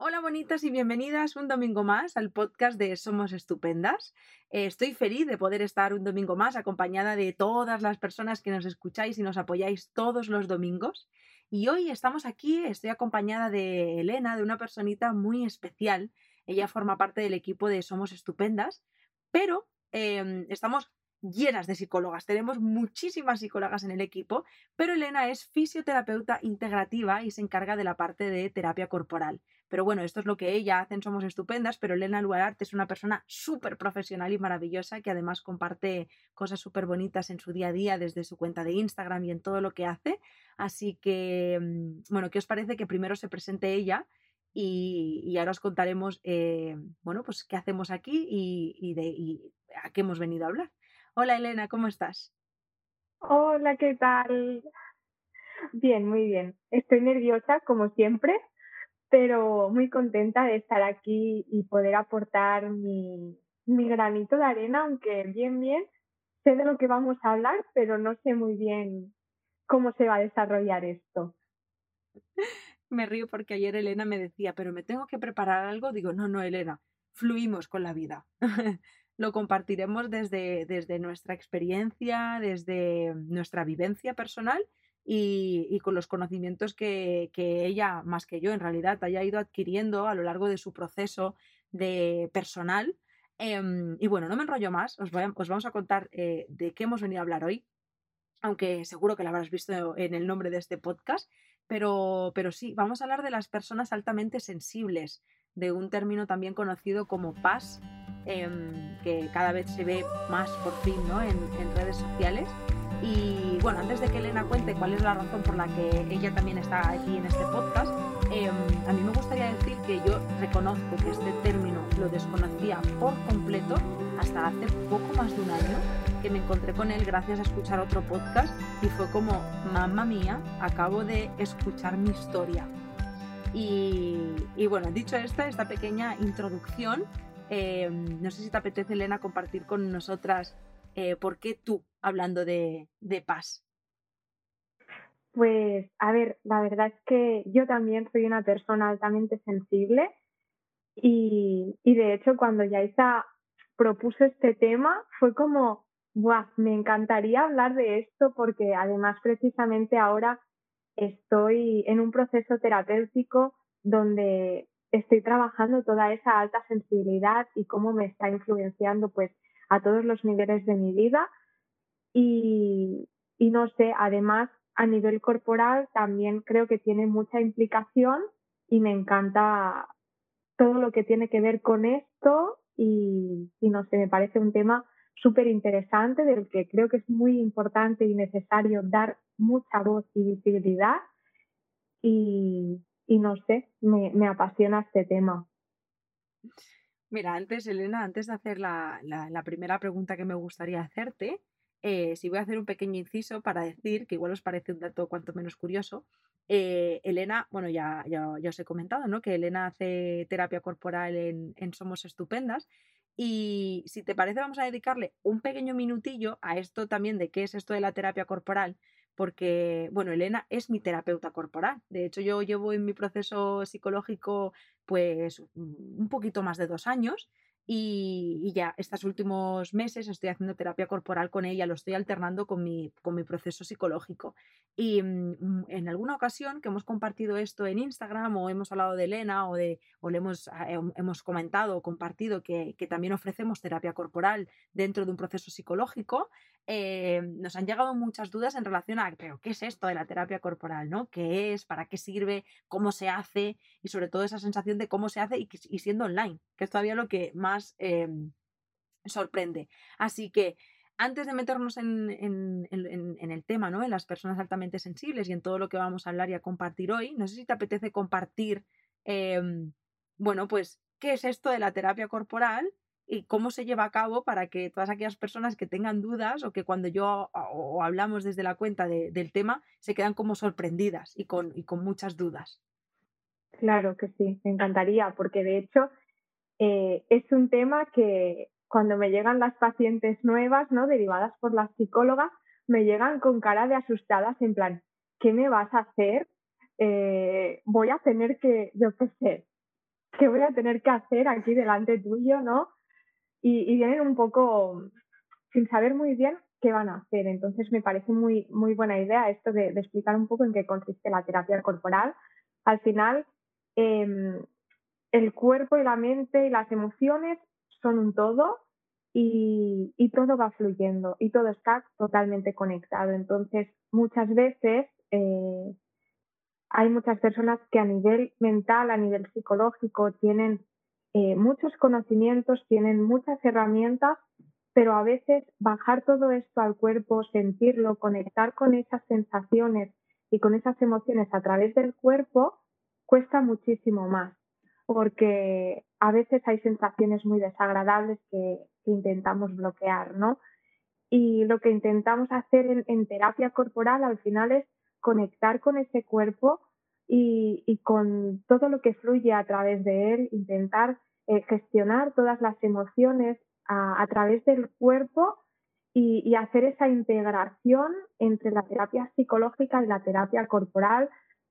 Hola bonitas y bienvenidas un domingo más al podcast de Somos Estupendas. Eh, estoy feliz de poder estar un domingo más acompañada de todas las personas que nos escucháis y nos apoyáis todos los domingos. Y hoy estamos aquí, estoy acompañada de Elena, de una personita muy especial. Ella forma parte del equipo de Somos Estupendas, pero em, estamos llenas de psicólogas. Tenemos muchísimas psicólogas en el equipo, pero Elena es fisioterapeuta integrativa y se encarga de la parte de terapia corporal. Pero bueno, esto es lo que ella hacen, somos estupendas, pero Elena Luararte es una persona súper profesional y maravillosa que además comparte cosas súper bonitas en su día a día desde su cuenta de Instagram y en todo lo que hace. Así que, mm, bueno, ¿qué os parece que primero se presente ella? Y, ahora os contaremos, eh, bueno, pues qué hacemos aquí y, de, y a qué hemos venido a hablar. Hola Elena, ¿cómo estás? Hola, ¿qué tal? Bien, muy bien. Estoy nerviosa, como siempre, pero muy contenta de estar aquí y poder aportar mi, mi granito de arena, aunque bien, bien, sé de lo que vamos a hablar, pero no sé muy bien cómo se va a desarrollar esto. Me río porque ayer Elena me decía, pero me tengo que preparar algo. Digo, no, no, Elena, fluimos con la vida. lo compartiremos desde, desde nuestra experiencia, desde nuestra vivencia personal y, con los conocimientos que, ella, más que yo en realidad, haya ido adquiriendo a lo largo de su proceso de personal. Em, y bueno, no me enrollo más, os, vamos a contar eh, de qué hemos venido a hablar hoy, aunque seguro que lo habrás visto en el nombre de este podcast, pero, pero sí, vamos a hablar de las personas altamente sensibles, de un término también conocido como PAS, em, que cada vez se ve más por fin ¿no? en, en redes sociales. Y bueno, antes de que Elena cuente cuál es la razón por la que ella también está aquí en este podcast, em, a mí me gustaría decir que yo reconozco que este término lo desconocía por completo hasta hace poco más de un año que me encontré con él gracias a escuchar otro podcast y fue como, mamá mía, acabo de escuchar mi historia. Y, bueno, dicho esta pequeña introducción, em, no sé si te apetece, Elena, compartir con nosotras eh, ¿por qué tú hablando de, paz? Pues, a ver, la verdad es que yo también soy una persona altamente sensible y, de hecho cuando Yaisa propuso este tema fue como, Buah, me encantaría hablar de esto porque además precisamente ahora estoy en un proceso terapéutico donde estoy trabajando toda esa alta sensibilidad y cómo me está influenciando pues a todos los niveles de mi vida. Y, no sé, además a nivel corporal también creo que tiene mucha implicación y me encanta todo lo que tiene que ver con esto. Y, no sé, me parece un tema súper interesante del que creo que es muy importante y necesario dar mucha voz y visibilidad. Y, no sé, me, me apasiona este tema. Mira, antes, Elena, antes de hacer la, primera pregunta que me gustaría hacerte, eh, si voy a hacer un pequeño inciso para decir, que igual os parece un dato cuanto menos curioso, eh, Elena, bueno, ya, ya, os he comentado, ¿no? Que Elena hace terapia corporal en Somos Estupendas. Y si te parece, vamos a dedicarle un pequeño minutillo a esto también de qué es esto de la terapia corporal, porque, bueno, Elena es mi terapeuta corporal. De hecho, yo llevo en mi proceso psicológico pues un poquito más de dos años y, ya estos últimos meses estoy haciendo terapia corporal con ella, lo estoy alternando con mi, con mi proceso psicológico. Y mm, en alguna ocasión que hemos compartido esto en Instagram o hemos hablado de Elena o, de, o le hemos, ah, hemos comentado o compartido que, que, también ofrecemos terapia corporal dentro de un proceso psicológico, eh, nos han llegado muchas dudas en relación a, ¿qué es esto de la terapia corporal? ¿no? ¿Qué es? ¿Para qué sirve? ¿Cómo se hace? Y sobre todo esa sensación de cómo se hace y, y siendo online, que es todavía lo que más Em, sorprende. Así que antes de meternos en, el tema, ¿no? En las personas altamente sensibles y en todo lo que vamos a hablar y a compartir hoy, no sé si te apetece compartir, em, bueno, pues, ¿qué es esto de la terapia corporal? Y cómo se lleva a cabo para que todas aquellas personas que tengan dudas o que cuando yo o hablamos desde la cuenta del tema se quedan como sorprendidas y con, y con muchas dudas. Claro que sí, me encantaría, porque de hecho eh, es un tema que cuando me llegan las pacientes nuevas, ¿no? Derivadas por la psicóloga, me llegan con cara de asustadas en plan, ¿qué me vas a hacer? Eh, voy a tener que, yo qué sé, ¿qué voy a tener que hacer aquí delante tuyo, no? Y, vienen un poco sin saber muy bien qué van a hacer. Entonces me parece muy, muy buena idea esto de, explicar un poco en qué consiste la terapia corporal. Al final, em, el cuerpo y la mente y las emociones son un todo y, todo va fluyendo y todo está totalmente conectado. Entonces, muchas veces eh, hay muchas personas que a nivel mental, a nivel psicológico, tienen eh, muchos conocimientos, tienen muchas herramientas, pero a veces bajar todo esto al cuerpo, sentirlo, conectar con esas sensaciones y con esas emociones a través del cuerpo, cuesta muchísimo más, porque a veces hay sensaciones muy desagradables que, intentamos bloquear, ¿no? Y lo que intentamos hacer en terapia corporal al final es conectar con ese cuerpo y, con todo lo que fluye a través de él, intentar eh, gestionar todas las emociones a, través del cuerpo y, hacer esa integración entre la terapia psicológica y la terapia corporal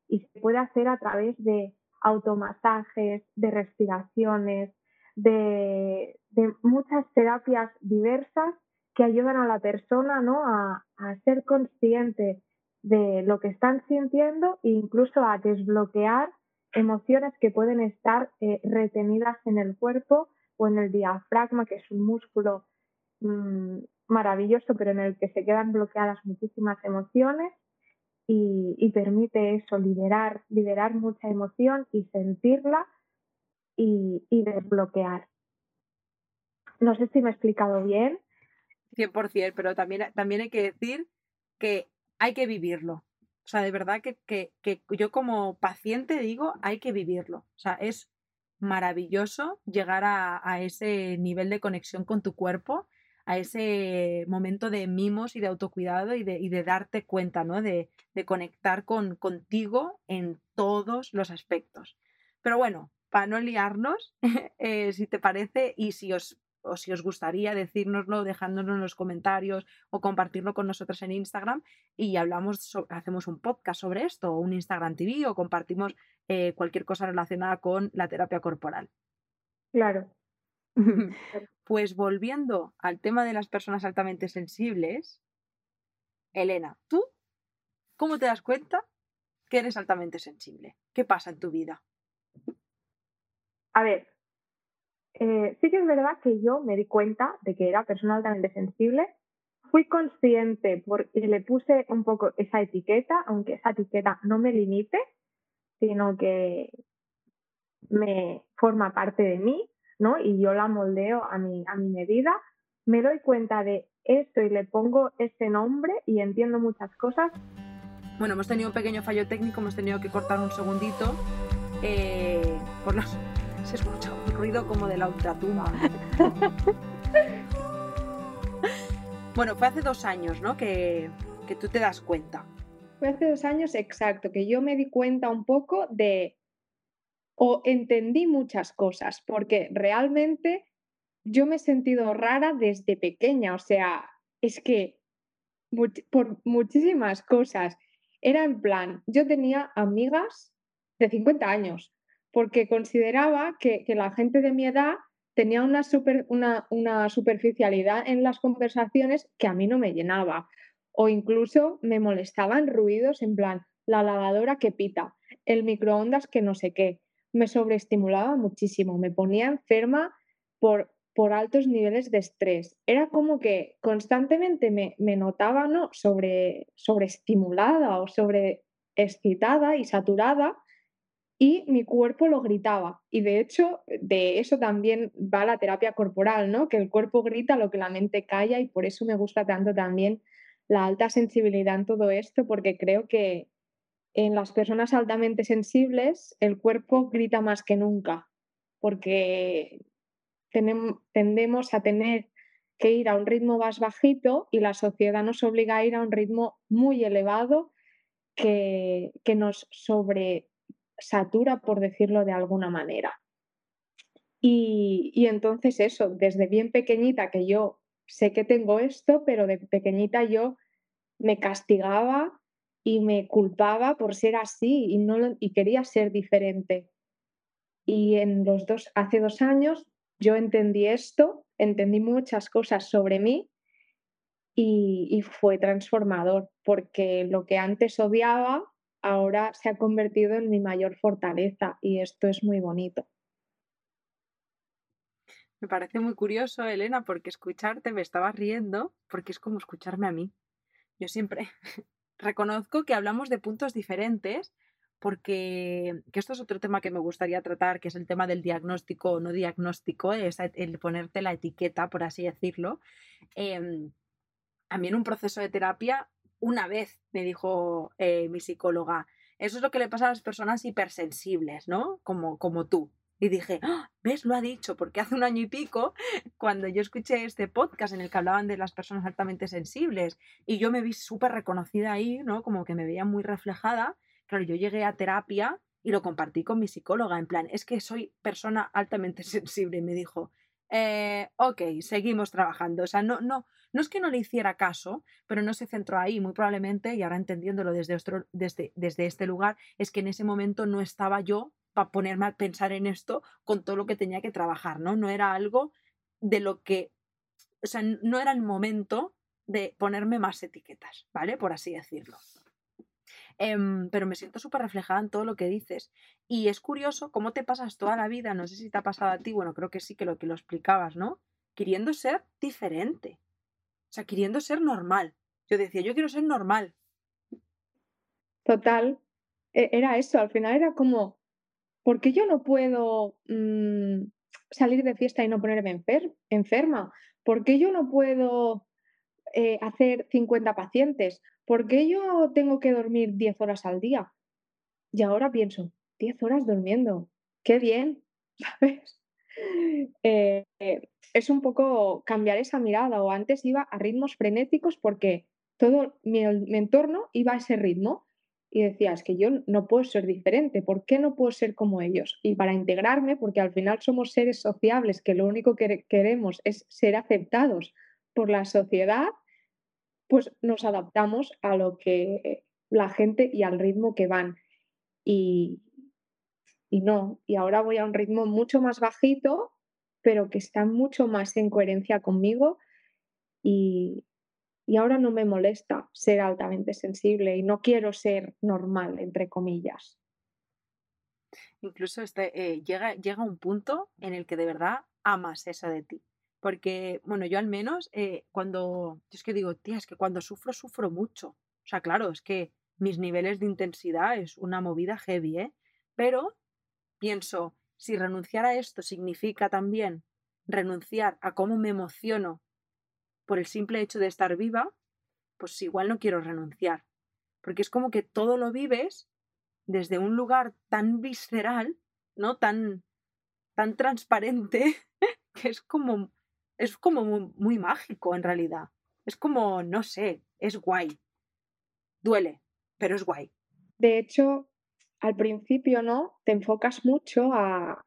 y se puede hacer a través de automasajes, de respiraciones, de, muchas terapias diversas que ayudan a la persona ¿no? a, a ser consciente de lo que están sintiendo e incluso a desbloquear emociones que pueden estar eh, retenidas en el cuerpo o en el diafragma, que es un músculo mm, maravilloso, pero en el que se quedan bloqueadas muchísimas emociones y, permite eso, liberar, liberar mucha emoción y sentirla y, y desbloquear. No sé si me he explicado bien. 100%, pero también, también hay que decir que hay que vivirlo. O sea, de verdad que, yo como paciente digo, hay que vivirlo. O sea, es maravilloso llegar a, ese nivel de conexión con tu cuerpo, a ese momento de mimos y de autocuidado y de, darte cuenta, ¿no? De, conectar con, contigo en todos los aspectos. Pero bueno, para no liarnos, eh, si te parece, y si os o si os gustaría decírnoslo, dejándonos en los comentarios o compartirlo con nosotros en Instagram y hablamos, hacemos un podcast sobre esto, o un Instagram TV o compartimos eh, cualquier cosa relacionada con la terapia corporal. Claro. pues volviendo al tema de las personas altamente sensibles, Elena, ¿tú cómo te das cuenta que eres altamente sensible? ¿Qué pasa en tu vida? A ver, eh, sí que es verdad que yo me di cuenta de que era persona altamente sensible. Fui consciente porque le puse un poco esa etiqueta, aunque esa etiqueta no me limite, sino que me forma parte de mí, ¿no? Y yo la moldeo a mi, a mi medida. Me doy cuenta de esto y le pongo ese nombre y entiendo muchas cosas. Bueno, hemos tenido un pequeño fallo técnico, hemos tenido que cortar un segundito eh, por los se escucha un ruido como de la ultratumba. bueno, fue hace dos años, ¿no? Que, que tú te das cuenta. Fue hace dos años exacto, que yo me di cuenta un poco de, o entendí muchas cosas, porque realmente yo me he sentido rara desde pequeña, o sea, es que por muchísimas cosas. Era en plan, yo tenía amigas de 50 años porque consideraba que, la gente de mi edad tenía una, una, superficialidad en las conversaciones que a mí no me llenaba. O incluso me molestaban ruidos en plan, la lavadora que pita, el microondas que no sé qué. Me sobreestimulaba muchísimo, me ponía enferma por, por altos niveles de estrés. Era como que constantemente me, me notaba ¿no? sobre, sobreestimulada o sobre excitada y saturada y mi cuerpo lo gritaba. Y de hecho, de eso también va la terapia corporal, ¿no? Que el cuerpo grita lo que la mente calla y por eso me gusta tanto también la alta sensibilidad en todo esto, porque creo que en las personas altamente sensibles el cuerpo grita más que nunca, porque tendemos a tener que ir a un ritmo más bajito y la sociedad nos obliga a ir a un ritmo muy elevado que, que nos sobre satura, por decirlo de alguna manera. Y, entonces eso, desde bien pequeñita que yo sé que tengo esto, pero de pequeñita yo me castigaba y me culpaba por ser así y, no, y quería ser diferente. Y en los dos, hace dos años yo entendí esto, entendí muchas cosas sobre mí y, y fue transformador, porque lo que antes odiaba ahora se ha convertido en mi mayor fortaleza y esto es muy bonito. Me parece muy curioso, Elena, porque escucharte me estaba riendo, porque es como escucharme a mí. Yo siempre reconozco que hablamos de puntos diferentes, porque que esto es otro tema que me gustaría tratar, que es el tema del diagnóstico o no diagnóstico, es el ponerte la etiqueta, por así decirlo. A mí en un proceso de terapia, una vez me dijo eh, mi psicóloga, eso es lo que le pasa a las personas hipersensibles, ¿no? Como, como tú. Y dije, ¡Ah! ¿ves? Lo ha dicho, porque hace un año y pico, cuando yo escuché este podcast en el que hablaban de las personas altamente sensibles, y yo me vi súper reconocida ahí, ¿no? Como que me veía muy reflejada, claro, yo llegué a terapia y lo compartí con mi psicóloga, en plan, es que soy persona altamente sensible, y me dijo, eh, ok, seguimos trabajando. O sea, no, no, no es que no le hiciera caso, pero no se centró ahí, muy probablemente, y ahora entendiéndolo desde, desde, desde este lugar, es que en ese momento no estaba yo para ponerme a pensar en esto con todo lo que tenía que trabajar, ¿no? No era algo de lo que, o sea, no era el momento de ponerme más etiquetas, ¿vale? Por así decirlo. Em, pero me siento súper reflejada en todo lo que dices. Y es curioso cómo te pasas toda la vida, no sé si te ha pasado a ti, bueno, creo que sí que lo que lo explicabas, ¿no? Queriendo ser diferente. O sea, queriendo ser normal. Yo decía, yo quiero ser normal. Total. E-, era eso, al final era como, ¿por qué yo no puedo mm, salir de fiesta y no ponerme enferma? ¿Por qué yo no puedo eh, hacer 50 pacientes? ¿Por qué yo tengo que dormir 10 horas al día? Y ahora pienso, 10 horas durmiendo, qué bien, ¿sabes? Eh, es un poco cambiar esa mirada o antes iba a ritmos frenéticos porque todo mi entorno iba a ese ritmo y decía, es que yo no puedo ser diferente, ¿por qué no puedo ser como ellos? Y para integrarme, porque al final somos seres sociables que lo único que queremos es ser aceptados por la sociedad, pues nos adaptamos a lo que la gente y al ritmo que van. Y, y no, y ahora voy a un ritmo mucho más bajito, pero que está mucho más en coherencia conmigo y, y ahora no me molesta ser altamente sensible y no quiero ser normal, entre comillas. Incluso este, eh, llega, llega un punto en el que de verdad amas eso de ti. Porque, bueno, yo al menos eh, cuando, yo es que digo, tía, es que cuando sufro, sufro mucho. O sea, claro, es que mis niveles de intensidad es una movida heavy, ¿eh? Pero pienso, si renunciar a esto significa también renunciar a cómo me emociono por el simple hecho de estar viva, pues igual no quiero renunciar. Porque es como que todo lo vives desde un lugar tan visceral, ¿no? Tan, tan transparente, que es como, es como muy, mágico en realidad. Es como, no sé, es guay. Duele, pero es guay. De hecho, al principio, ¿no? Te enfocas mucho a,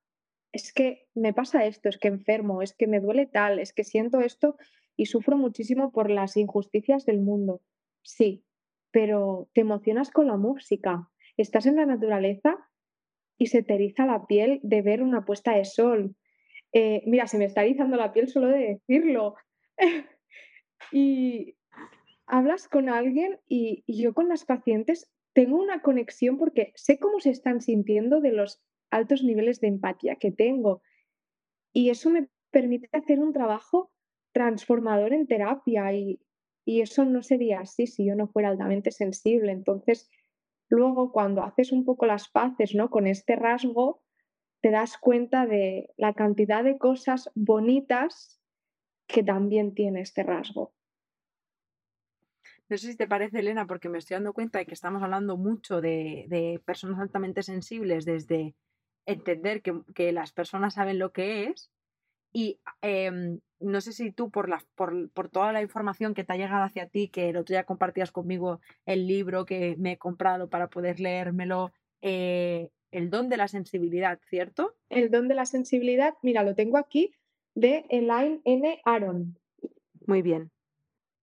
es que me pasa esto, es que enfermo, es que me duele tal, es que siento esto y sufro muchísimo por las injusticias del mundo. Sí, pero te emocionas con la música, estás en la naturaleza y se te eriza la piel de ver una puesta de sol. Eh, mira, se me está erizando la piel solo de decirlo. y hablas con alguien y, y yo con las pacientes tengo una conexión porque sé cómo se están sintiendo de los altos niveles de empatía que tengo. Y eso me permite hacer un trabajo transformador en terapia y, eso no sería así si yo no fuera altamente sensible. Entonces, luego cuando haces un poco las paces ¿no? con este rasgo, te das cuenta de la cantidad de cosas bonitas que también tiene este rasgo. No sé si te parece, Elena, porque me estoy dando cuenta de que estamos hablando mucho de, personas altamente sensibles desde entender que, las personas saben lo que es y em, no sé si tú, por, toda la información que te ha llegado hacia ti, que el otro día compartías conmigo el libro que me he comprado para poder leérmelo, eh, El don de la sensibilidad, ¿cierto? El don de la sensibilidad, mira, lo tengo aquí, de Elaine N. Aaron. Muy bien.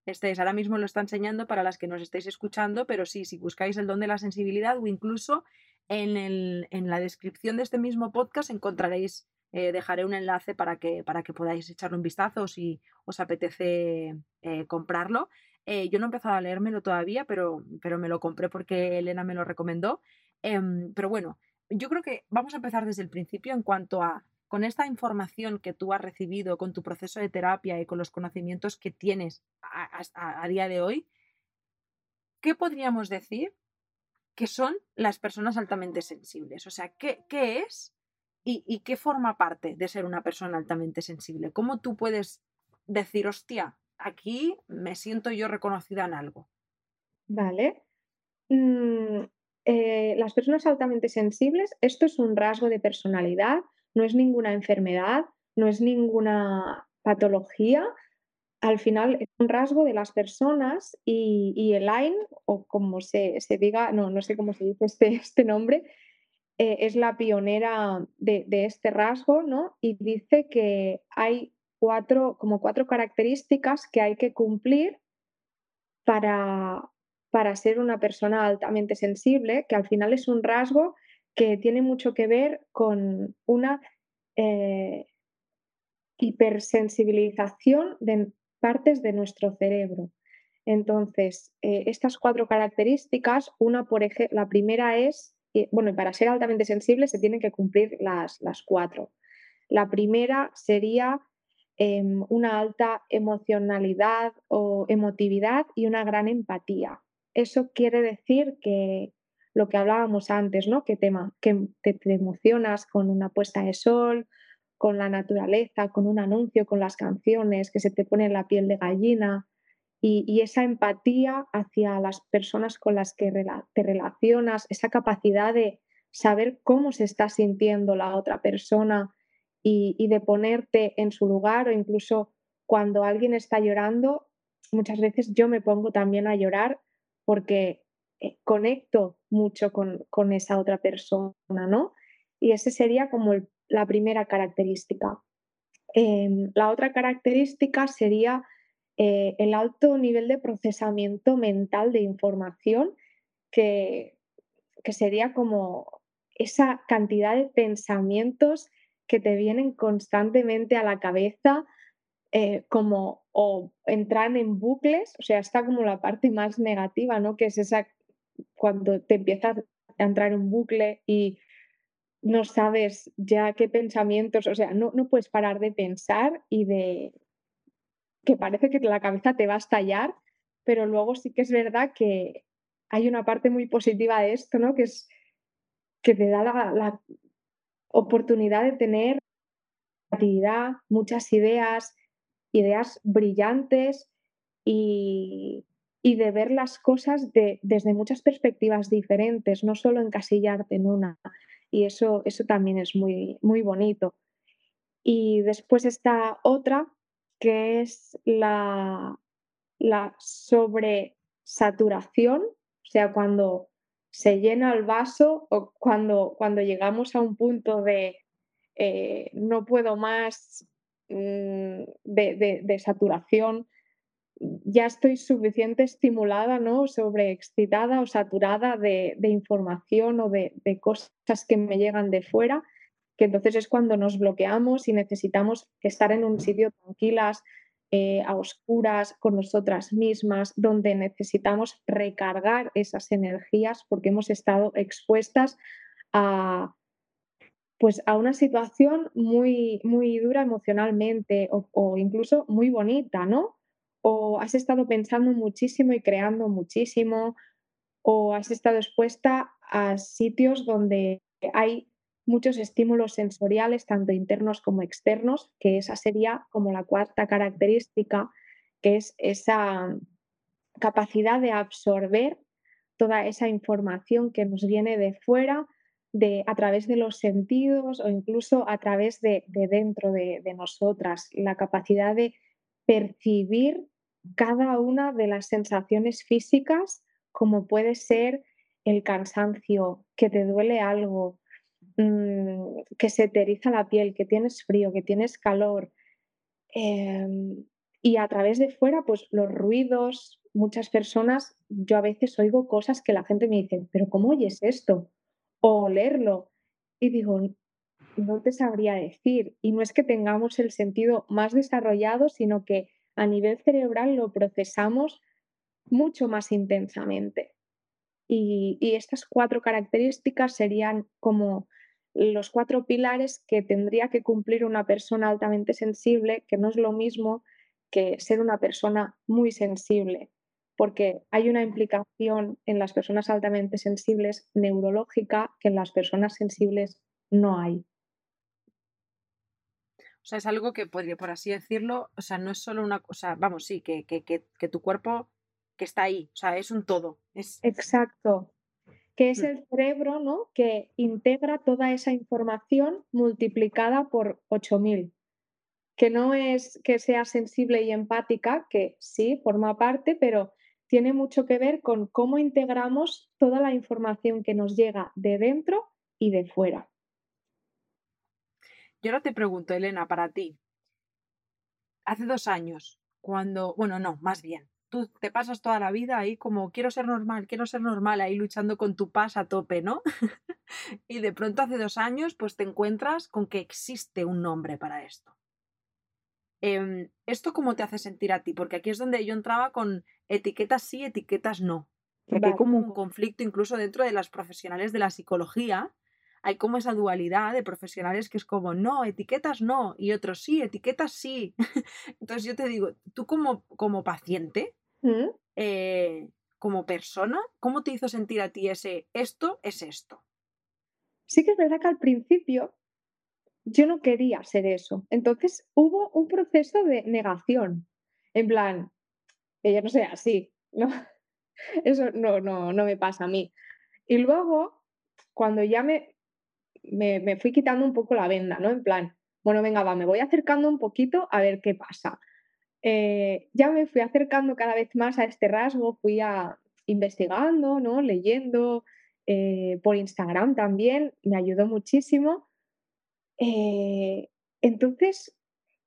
Este es, ahora mismo lo está enseñando para las que nos estáis escuchando, pero sí, si buscáis el don de la sensibilidad o incluso En, el, en la descripción de este mismo podcast encontraréis, eh, dejaré un enlace para que, para que podáis echarle un vistazo si os apetece eh, comprarlo. Eh, yo no he empezado a leérmelo todavía, pero, pero me lo compré porque Elena me lo recomendó. Em, pero bueno, yo creo que vamos a empezar desde el principio en cuanto a, con esta información que tú has recibido, con tu proceso de terapia y con los conocimientos que tienes a, día de hoy, ¿qué podríamos decir que son las personas altamente sensibles? O sea, ¿qué, qué es y, y, qué forma parte de ser una persona altamente sensible? ¿Cómo tú puedes decir, hostia, aquí me siento yo reconocida en algo? Vale. Mm, eh, las personas altamente sensibles, esto es un rasgo de personalidad, no es ninguna enfermedad, no es ninguna patología. Al final es un rasgo de las personas y, y Elaine, o como se, diga, no, no sé cómo se dice este, este nombre, eh, es la pionera de, de, este rasgo, ¿no? Y dice que hay cuatro, como cuatro características que hay que cumplir para, para ser una persona altamente sensible, que al final es un rasgo que tiene mucho que ver con una eh, hipersensibilización de partes de nuestro cerebro. Entonces, eh, estas cuatro características, una por la primera es, bueno, para ser altamente sensible se tienen que cumplir las, las cuatro. La primera sería em, una alta emocionalidad o emotividad y una gran empatía eso quiere decir que lo que hablábamos antes, ¿no? Que, que te, emocionas con una puesta de sol, con la naturaleza, con un anuncio, con las canciones, que se te pone la piel de gallina y, esa empatía hacia las personas con las que te relacionas, esa capacidad de saber cómo se está sintiendo la otra persona y de ponerte en su lugar o incluso cuando alguien está llorando, muchas veces yo me pongo también a llorar porque eh, conecto mucho con, esa otra persona, ¿no? Y esa sería como la primera característica. Em, la otra característica sería eh, el alto nivel de procesamiento mental de información, que, que sería como esa cantidad de pensamientos que te vienen constantemente a la cabeza eh, como o entrar en bucles, o sea, está como la parte más negativa, ¿no? Que es esa cuando te empiezas a entrar en un bucle y no sabes ya qué pensamientos, o sea, no, no puedes parar de pensar y de que parece que la cabeza te va a estallar, pero luego sí que es verdad que hay una parte muy positiva de esto, ¿no? Que es que te da la, la oportunidad de tener creatividad, muchas ideas, ideas brillantes y, de ver las cosas desde muchas perspectivas diferentes, no solo encasillarte en una. Y eso, eso también es muy, muy bonito. Y después está otra, que es la, la sobresaturación, o sea, cuando se llena el vaso o cuando, cuando llegamos a un punto de eh, no puedo más, Mm, de, saturación, ya estoy suficiente estimulada, ¿no? Sobreexcitada o saturada de, información o de, cosas que me llegan de fuera, que entonces es cuando nos bloqueamos y necesitamos estar en un sitio tranquilas, eh, a oscuras, con nosotras mismas, donde necesitamos recargar esas energías porque hemos estado expuestas a, pues a una situación muy, muy dura emocionalmente o, incluso muy bonita, ¿no? O has estado pensando muchísimo y creando muchísimo, o has estado expuesta a sitios donde hay muchos estímulos sensoriales, tanto internos como externos, que esa sería como la cuarta característica, que es esa capacidad de absorber toda esa información que nos viene de fuera a través de los sentidos o incluso a través de, dentro de, nosotras, la capacidad de percibir cada una de las sensaciones físicas, como puede ser el cansancio, que te duele algo, mm, que se te la piel, que tienes frío, que tienes calor. Em, y a través de fuera, pues los ruidos, muchas personas, yo a veces oigo cosas que la gente me dice, pero ¿cómo oyes esto? O olerlo. Y digo, no te sabría decir. Y no es que tengamos el sentido más desarrollado, sino que a nivel cerebral lo procesamos mucho más intensamente. Y, estas cuatro características serían como los cuatro pilares que tendría que cumplir una persona altamente sensible, que no es lo mismo que ser una persona muy sensible, porque hay una implicación en las personas altamente sensibles neurológica que en las personas sensibles no hay. O sea, es algo que podría, por así decirlo, o sea, no es solo una cosa, vamos, sí, que, que, que, tu cuerpo que está ahí, o sea, es un todo. Es... Exacto. Que es mm. el cerebro, ¿no? Que integra toda esa información multiplicada por 8000. Que no es que sea sensible y empática, que sí, forma parte, pero tiene mucho que ver con cómo integramos toda la información que nos llega de dentro y de fuera. Yo ahora te pregunto, Elena, para ti, hace dos años, cuando, bueno, no, más bien, tú te pasas toda la vida ahí como quiero ser normal, quiero ser normal, ahí luchando con tu paz a tope, ¿no? y de pronto hace dos años, pues te encuentras con que existe un nombre para esto. Em, ¿Esto cómo te hace sentir a ti? Porque aquí es donde yo entraba con etiquetas sí, etiquetas no. Porque hay como un conflicto incluso dentro de las profesionales de la psicología, hay como esa dualidad de profesionales que es como, no, etiquetas no, y otros sí, etiquetas sí. Entonces yo te digo, tú como, como paciente, ¿Mm? eh, como persona, ¿cómo te hizo sentir a ti ese esto es esto? Sí que es verdad que al principio yo no quería ser eso. Entonces hubo un proceso de negación, en plan, que yo no sea así, ¿no? Eso no, no, no me pasa a mí. Y luego, cuando ya me, me, fui quitando un poco la venda, ¿no? En plan, bueno, venga, va, me voy acercando un poquito a ver qué pasa. Eh, ya me fui acercando cada vez más a este rasgo, fui a, investigando, ¿no? Leyendo, eh, por Instagram también, me ayudó muchísimo. Eh, entonces,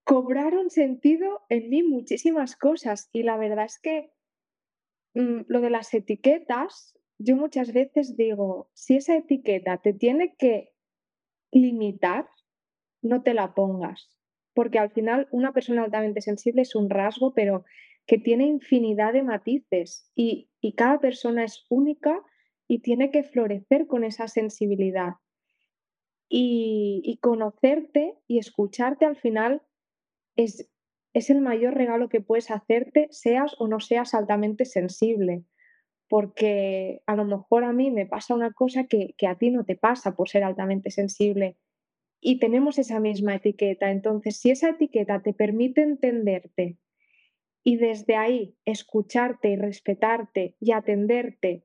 cobraron sentido en mí muchísimas cosas y la verdad es que mm, lo de las etiquetas, yo muchas veces digo, si esa etiqueta te tiene que limitar, no te la pongas, porque al final una persona altamente sensible es un rasgo, pero que tiene infinidad de matices y, cada persona es única y tiene que florecer con esa sensibilidad. Y, conocerte y escucharte al final es, es, el mayor regalo que puedes hacerte, seas o no seas altamente sensible porque a lo mejor a mí me pasa una cosa que, a ti no te pasa por ser altamente sensible y tenemos esa misma etiqueta. Entonces, si esa etiqueta te permite entenderte y desde ahí escucharte y respetarte y atenderte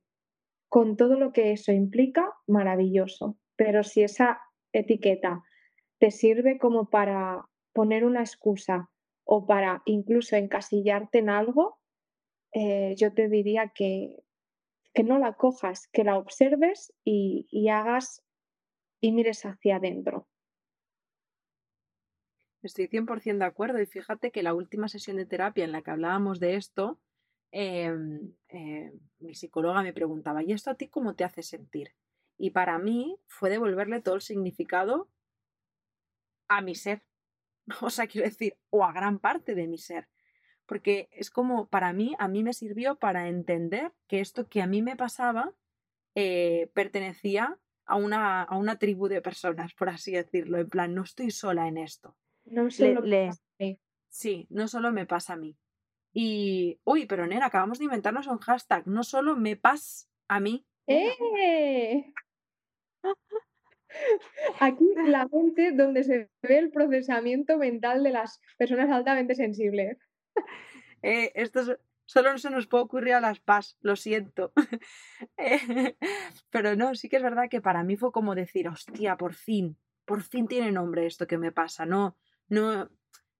con todo lo que eso implica, maravilloso. Pero si esa etiqueta te sirve como para poner una excusa o para incluso encasillarte en algo, eh, yo te diría que que no la cojas, que la observes y, hagas y mires hacia adentro. Estoy 100% de acuerdo y fíjate que la última sesión de terapia en la que hablábamos de esto, em, eh, mi psicóloga me preguntaba, ¿y esto a ti cómo te hace sentir? Y para mí fue devolverle todo el significado a mi ser. O sea, quiero decir, o a gran parte de mi ser porque es como para mí, a mí me sirvió para entender que esto que a mí me pasaba eh, pertenecía a una, a una tribu de personas, por así decirlo, en plan, no estoy sola en esto. No solo Sí, no solo me pasa a mí. Y, uy, pero Nera, acabamos de inventarnos un hashtag, no solo me pasa a mí. ¡Eh! Aquí la mente donde se ve el procesamiento mental de las personas altamente sensibles. Eh, esto solo no se nos puede ocurrir a las PAS, lo siento. Eh, pero no, sí que es verdad que para mí fue como decir, hostia, por fin, por fin tiene nombre esto que me pasa. No, no,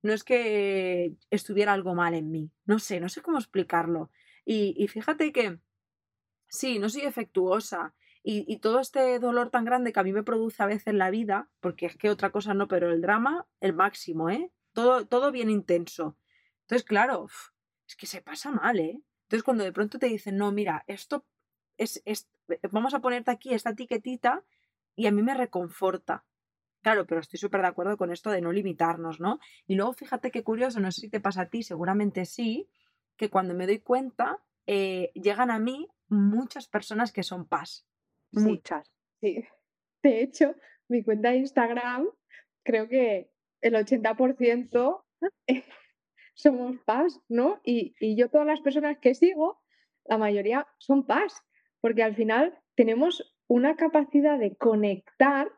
no es que estuviera algo mal en mí. No sé, no sé cómo explicarlo. Y, fíjate que sí, no soy efectuosa. Y, todo este dolor tan grande que a mí me produce a veces la vida, porque es que otra cosa no, pero el drama, el máximo, ¿eh? Todo, todo bien intenso. Entonces, claro, es que se pasa mal, ¿eh? Entonces, cuando de pronto te dicen, no, mira, esto es, es, vamos a ponerte aquí esta etiquetita y a mí me reconforta. Claro, pero estoy súper de acuerdo con esto de no limitarnos, ¿no? Y luego fíjate qué curioso, no sé si te pasa a ti, seguramente sí, que cuando me doy cuenta, eh, llegan a mí muchas personas que son paz. Muchas. Sí. De hecho, mi cuenta de Instagram, creo que el 80% somos paz, ¿no? Y, y yo todas las personas que sigo, la mayoría son paz, porque al final tenemos una capacidad de conectar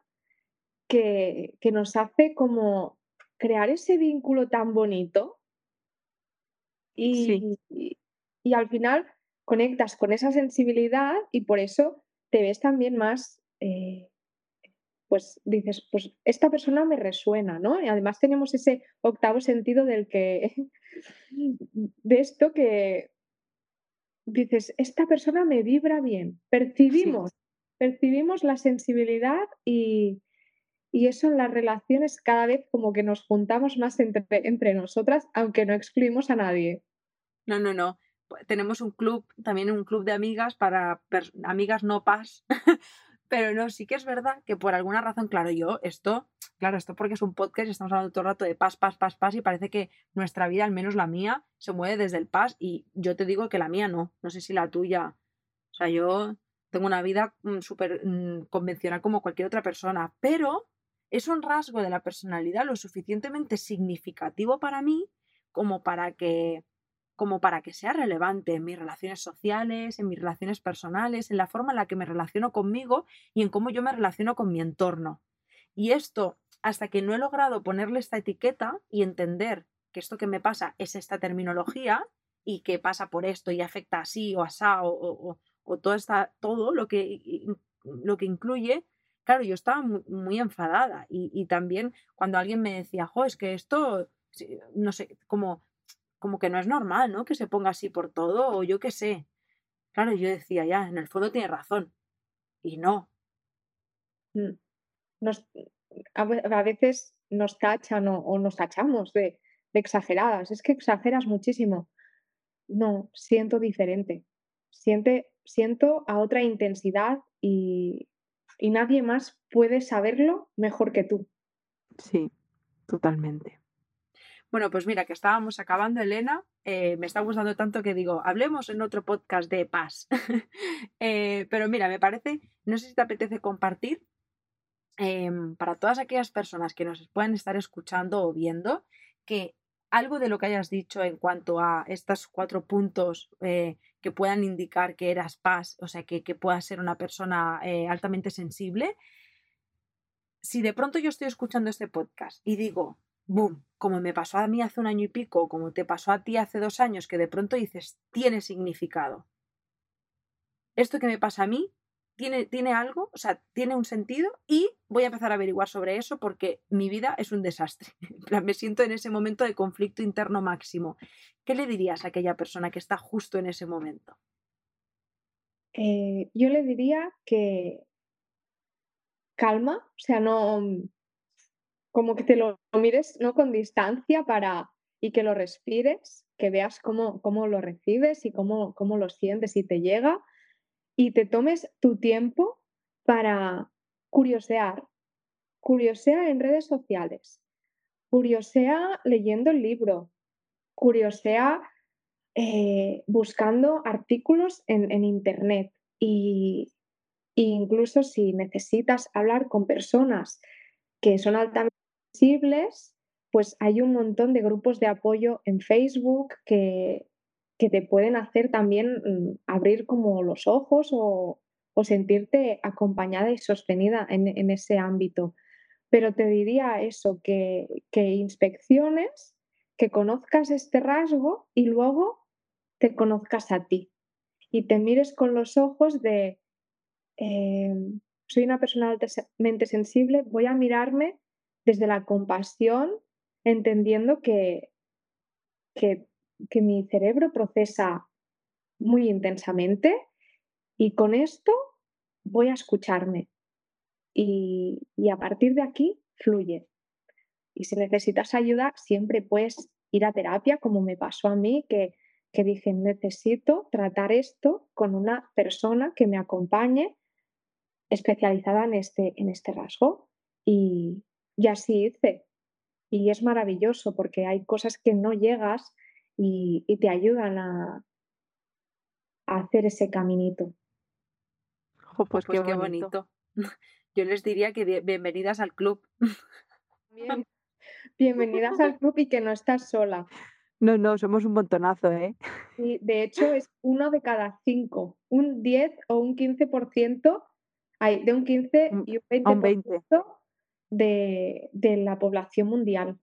que, que nos hace como crear ese vínculo tan bonito y, y, al final conectas con esa sensibilidad y por eso te ves también más, eh, pues dices, pues esta persona me resuena, ¿no? Y además tenemos ese octavo sentido del que, de esto que dices, esta persona me vibra bien, percibimos, percibimos la sensibilidad y, y eso en las relaciones cada vez como que nos juntamos más entre, entre nosotras, aunque no excluimos a nadie. No, no, no. Tenemos un club, también un club de amigas para amigas no pas. Pero no, sí que es verdad que por alguna razón, claro, yo, esto, claro, esto porque es un podcast estamos hablando todo el rato de paz, paz, paz, paz, y parece que nuestra vida, al menos la mía, se mueve desde el paz, y yo te digo que la mía no, no sé si la tuya. O sea, yo tengo una vida mm, súper mm, convencional como cualquier otra persona, pero es un rasgo de la personalidad lo suficientemente significativo para mí como para que como para que sea relevante en mis relaciones sociales, en mis relaciones personales, en la forma en la que me relaciono conmigo y en cómo yo me relaciono con mi entorno. Y esto, hasta que no he logrado ponerle esta etiqueta y entender que esto que me pasa es esta terminología y que pasa por esto y afecta así o asá o, o, todo, esta, todo lo que, lo que incluye, claro, yo estaba muy, enfadada y, también cuando alguien me decía, jo, es que esto, no sé, como, como que no es normal, ¿no? Que se ponga así por todo o yo qué sé. Claro, yo decía, ya, en el fondo tiene razón. Y no. Mm. Nos, a, veces nos tachan o, nos tachamos de, exageradas. Es que exageras muchísimo. No, siento diferente. Siente, siento a otra intensidad y, y nadie más puede saberlo mejor que tú. Sí, totalmente. Bueno, pues mira, que estábamos acabando, Elena. Eh, me está gustando tanto que digo, hablemos en otro podcast de paz. Eh, pero mira, me parece, no sé si te apetece compartir em, para todas aquellas personas que nos pueden estar escuchando o viendo, que algo de lo que hayas dicho en cuanto a estos cuatro puntos eh, que puedan indicar que eras paz, o sea, que, que puedas ser una persona altamente sensible, si de pronto yo estoy escuchando este podcast y digo, boom, como me pasó a mí hace un año y pico, como te pasó a ti hace dos años, que de pronto dices, tiene significado. Esto que me pasa a mí tiene, tiene algo, o sea, tiene un sentido y voy a empezar a averiguar sobre eso porque mi vida es un desastre. me siento en ese momento de conflicto interno máximo. ¿Qué le dirías a aquella persona que está justo en ese momento? Eh, yo le diría que calma, o sea, no como que te lo mires no con distancia para y que lo respires, que veas cómo, cómo lo recibes y cómo, cómo lo sientes y te llega y te tomes tu tiempo para curiosear. Curiosea en redes sociales, curiosea leyendo el libro, curiosea eh, buscando artículos en, Internet. Y, incluso si necesitas hablar con personas que son altamente pues hay un montón de grupos de apoyo en Facebook que, que te pueden hacer también mm, abrir como los ojos o, sentirte acompañada y sostenida en, ese ámbito. Pero te diría eso, que, inspecciones, que conozcas este rasgo y luego te conozcas a ti y te mires con los ojos de, em, soy una persona altamente sensible, voy a mirarme desde la compasión, entendiendo que, que que mi cerebro procesa muy intensamente y con esto voy a escucharme y, a partir de aquí fluye. Y si necesitas ayuda, siempre puedes ir a terapia, como me pasó a mí, que, que dije, necesito tratar esto con una persona que me acompañe especializada en este, en este rasgo. Y, y así hice. Y es maravilloso porque hay cosas que no llegas y, te ayudan a, hacer ese caminito. pues, pues, qué, bonito. Yo les diría que bienvenidas al club. Bienvenidas al club y que no estás sola. No, no, somos un montonazo, ¿eh? Y de hecho es uno de cada cinco, un 10 o un 15%, hay de un 15 y un 20%, De, de, la población mundial.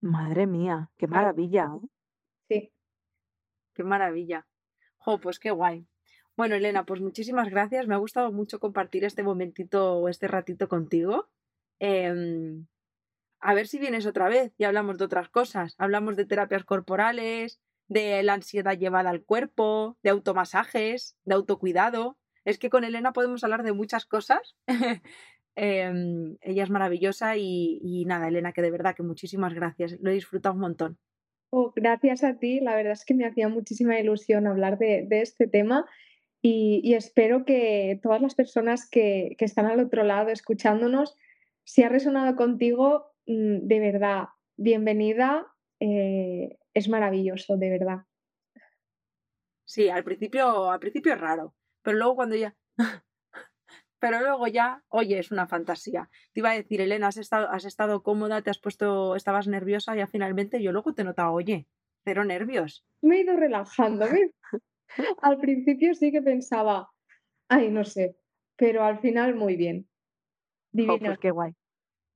Madre mía, qué maravilla. ¿eh? Sí. Qué maravilla. Jo, pues qué guay. Bueno, Elena, pues muchísimas gracias. Me ha gustado mucho compartir este momentito, este ratito contigo. Em, a ver si vienes otra vez y hablamos de otras cosas. Hablamos de terapias corporales, de la ansiedad llevada al cuerpo, de automasajes, de autocuidado. Es que con Elena podemos hablar de muchas cosas. Em, ella es maravillosa y, nada, Elena, que de verdad que muchísimas gracias. Lo he disfrutado un montón. Oh, gracias a ti. La verdad es que me hacía muchísima ilusión hablar de, este tema y, espero que todas las personas que, que están al otro lado escuchándonos, si ha resonado contigo, Mm, de verdad, bienvenida, eh, es maravilloso, de verdad. Sí, al principio, al principio es raro, pero luego cuando ya... pero luego ya, oye, es una fantasía. Te iba a decir, Elena, has estado, has estado cómoda, te has puesto, estabas nerviosa, ya finalmente yo luego te he notado, oye, cero nervios. Me he ido relajando. al principio sí que pensaba, ay, no sé, pero al final muy bien. Divino. pues qué guay.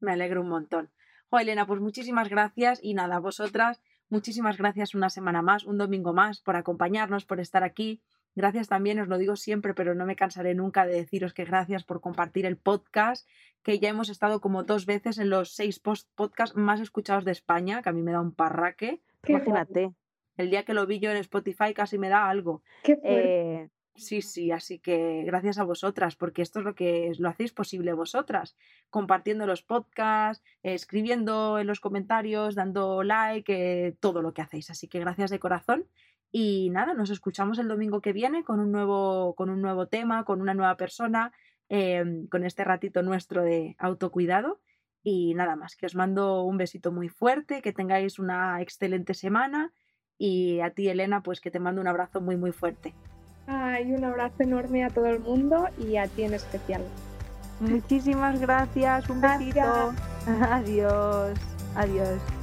Me alegro un montón. Jo, Elena, pues muchísimas gracias y nada, vosotras, muchísimas gracias una semana más, un domingo más, por acompañarnos, por estar aquí. Gracias también, os lo digo siempre, pero no me cansaré nunca de deciros que gracias por compartir el podcast, que ya hemos estado como dos veces en los seis post podcasts más escuchados de España, que a mí me da un parraque. Imagínate. El día que lo vi yo en Spotify casi me da algo. Qué eh, Sí, sí, así que gracias a vosotras, porque esto es lo que lo hacéis posible vosotras, compartiendo los podcasts, escribiendo en los comentarios, dando like, eh, todo lo que hacéis. Así que gracias de corazón. Y nada, nos escuchamos el domingo que viene con un nuevo, con un nuevo tema, con una nueva persona, em, con este ratito nuestro de autocuidado. Y nada más, que os mando un besito muy fuerte, que tengáis una excelente semana. Y a ti, Elena, pues que te mando un abrazo muy, muy fuerte. Ay, un abrazo enorme a todo el mundo y a ti en especial. Muchísimas gracias, un besito. Adiós, adiós.